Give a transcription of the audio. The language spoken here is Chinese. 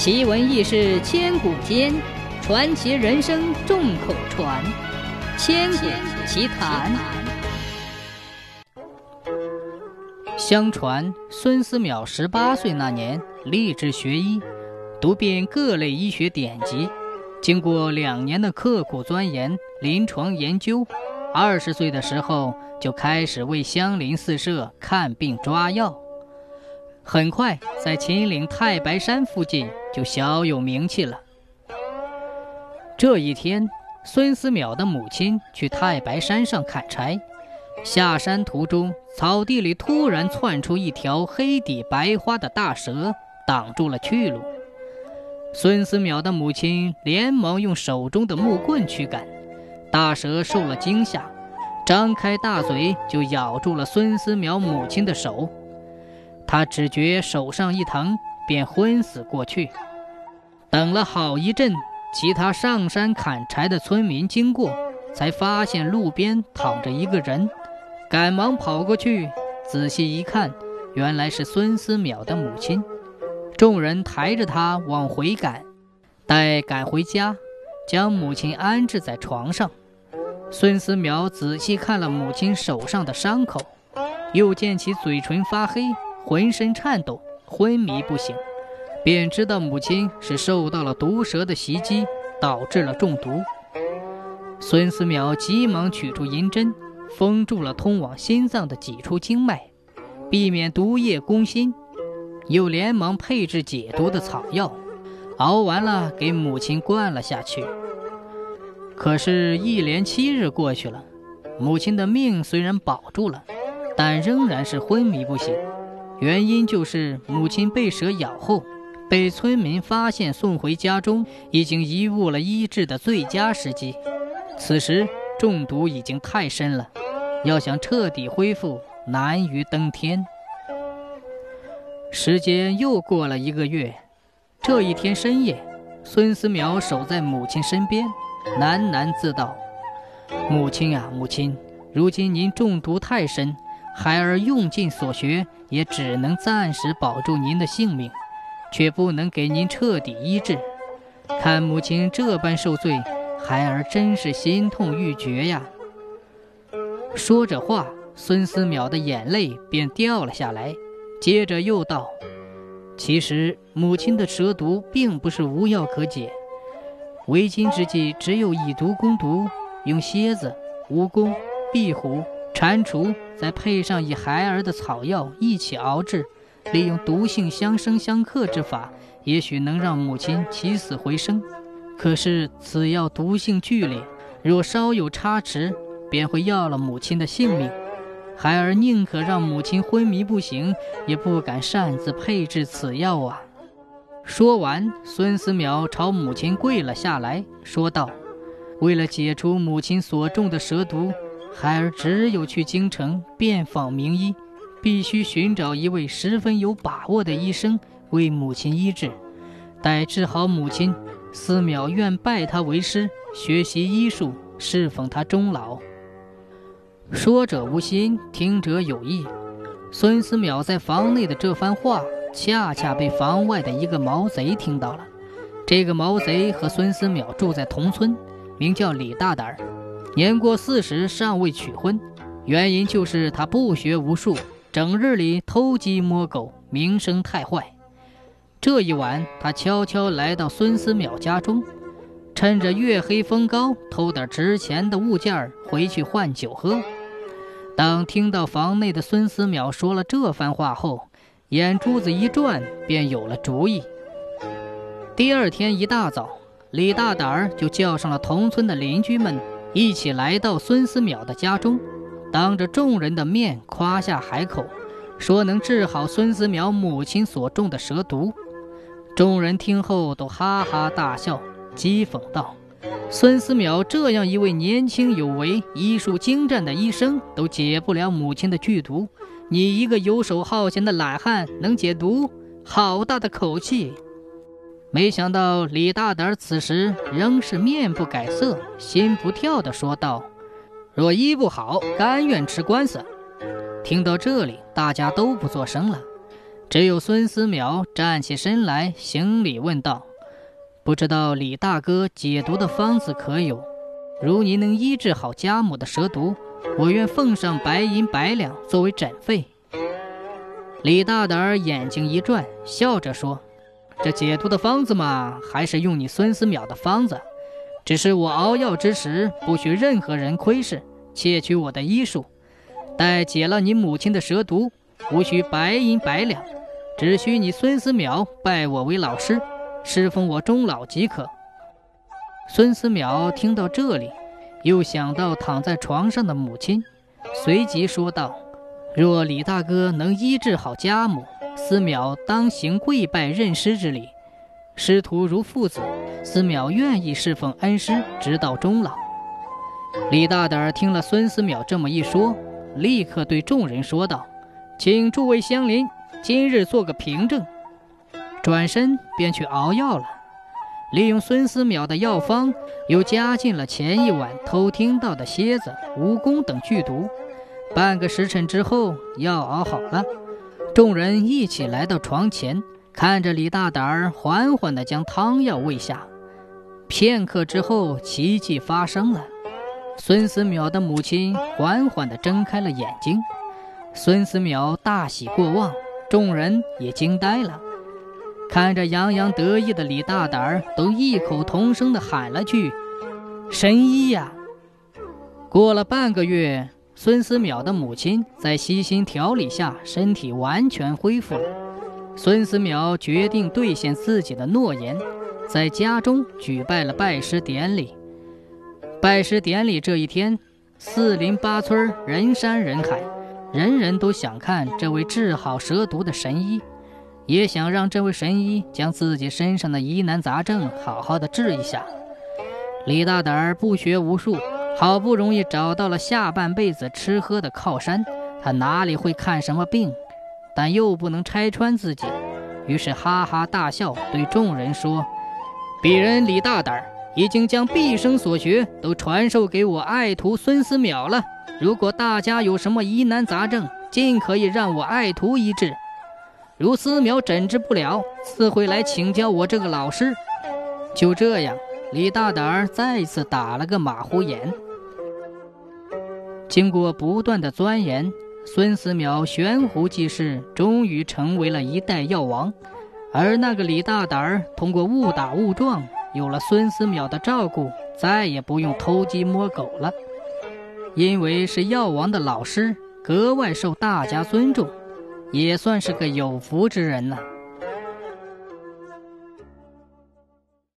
奇闻异事千古间，传奇人生众口传。千古奇谈。相传孙思邈十八岁那年立志学医，读遍各类医学典籍，经过两年的刻苦钻研、临床研究，二十岁的时候就开始为相邻四舍看病抓药。很快，在秦岭太白山附近就小有名气了。这一天，孙思邈的母亲去太白山上砍柴，下山途中，草地里突然窜出一条黑底白花的大蛇，挡住了去路。孙思邈的母亲连忙用手中的木棍驱赶，大蛇受了惊吓，张开大嘴就咬住了孙思邈母亲的手。他只觉手上一疼，便昏死过去。等了好一阵，其他上山砍柴的村民经过，才发现路边躺着一个人，赶忙跑过去，仔细一看，原来是孙思邈的母亲。众人抬着他往回赶，待赶回家，将母亲安置在床上。孙思邈仔细看了母亲手上的伤口，又见其嘴唇发黑。浑身颤抖，昏迷不醒，便知道母亲是受到了毒蛇的袭击，导致了中毒。孙思邈急忙取出银针，封住了通往心脏的几处经脉，避免毒液攻心，又连忙配制解毒的草药，熬完了给母亲灌了下去。可是，一连七日过去了，母亲的命虽然保住了，但仍然是昏迷不醒。原因就是母亲被蛇咬后，被村民发现送回家中，已经贻误了医治的最佳时机。此时中毒已经太深了，要想彻底恢复难于登天。时间又过了一个月，这一天深夜，孙思邈守在母亲身边，喃喃自道：“母亲啊，母亲，如今您中毒太深。”孩儿用尽所学，也只能暂时保住您的性命，却不能给您彻底医治。看母亲这般受罪，孩儿真是心痛欲绝呀。说着话，孙思邈的眼泪便掉了下来，接着又道：“其实母亲的蛇毒并不是无药可解，为今之计只有以毒攻毒，用蝎子、蜈蚣、壁虎。”蟾蜍再配上以孩儿的草药一起熬制，利用毒性相生相克之法，也许能让母亲起死回生。可是此药毒性剧烈，若稍有差池，便会要了母亲的性命。孩儿宁可让母亲昏迷不醒，也不敢擅自配制此药啊！说完，孙思邈朝母亲跪了下来，说道：“为了解除母亲所中的蛇毒。”孩儿只有去京城遍访名医，必须寻找一位十分有把握的医生为母亲医治。待治好母亲，思邈愿拜他为师，学习医术，侍奉他终老。说者无心，听者有意。孙思邈在房内的这番话，恰恰被房外的一个毛贼听到了。这个毛贼和孙思邈住在同村，名叫李大胆儿。年过四十尚未娶婚，原因就是他不学无术，整日里偷鸡摸狗，名声太坏。这一晚，他悄悄来到孙思邈家中，趁着月黑风高，偷点值钱的物件回去换酒喝。当听到房内的孙思邈说了这番话后，眼珠子一转，便有了主意。第二天一大早，李大胆儿就叫上了同村的邻居们。一起来到孙思邈的家中，当着众人的面夸下海口，说能治好孙思邈母亲所中的蛇毒。众人听后都哈哈大笑，讥讽道：“孙思邈这样一位年轻有为、医术精湛的医生，都解不了母亲的剧毒，你一个游手好闲的懒汉能解毒？好大的口气！”没想到李大胆此时仍是面不改色、心不跳地说道：“若医不好，甘愿吃官司。”听到这里，大家都不作声了。只有孙思邈站起身来行礼问道：“不知道李大哥解毒的方子可有？如您能医治好家母的蛇毒，我愿奉上白银百两作为诊费。”李大胆眼睛一转，笑着说：“这解毒的方子嘛，还是用你孙思邈的方子。只是我熬药之时，不许任何人窥视，窃取我的医术。待解了你母亲的蛇毒，无需白银百两，只需你孙思邈拜我为老师，侍奉我终老即可。”孙思邈听到这里，又想到躺在床上的母亲，随即说道。若李大哥能医治好家母，思邈当行跪拜认师之礼。师徒如父子，思邈愿意侍奉恩师，直到终老。李大胆听了孙思邈这么一说，立刻对众人说道：“请诸位乡邻今日做个凭证。”转身便去熬药了，利用孙思邈的药方，又加进了前一晚偷听到的蝎子、蜈蚣等剧毒。半个时辰之后，药熬好了，众人一起来到床前，看着李大胆儿缓缓地将汤药喂下。片刻之后，奇迹发生了，孙思邈的母亲缓缓地睁开了眼睛。孙思邈大喜过望，众人也惊呆了，看着洋洋得意的李大胆儿，都异口同声地喊了句：“神医呀！”过了半个月。孙思邈的母亲在悉心调理下，身体完全恢复了。孙思邈决定兑现自己的诺言，在家中举办了拜师典礼。拜师典礼这一天，四邻八村人山人海，人人都想看这位治好蛇毒的神医，也想让这位神医将自己身上的疑难杂症好好的治一下。李大胆儿不学无术。好不容易找到了下半辈子吃喝的靠山，他哪里会看什么病？但又不能拆穿自己，于是哈哈大笑，对众人说：“鄙人李大胆已经将毕生所学都传授给我爱徒孙思邈了。如果大家有什么疑难杂症，尽可以让我爱徒医治。如思邈诊治不了，自会来请教我这个老师。”就这样。李大胆儿再次打了个马虎眼。经过不断的钻研，孙思邈悬壶济世，终于成为了一代药王。而那个李大胆儿通过误打误撞，有了孙思邈的照顾，再也不用偷鸡摸狗了。因为是药王的老师，格外受大家尊重，也算是个有福之人呐。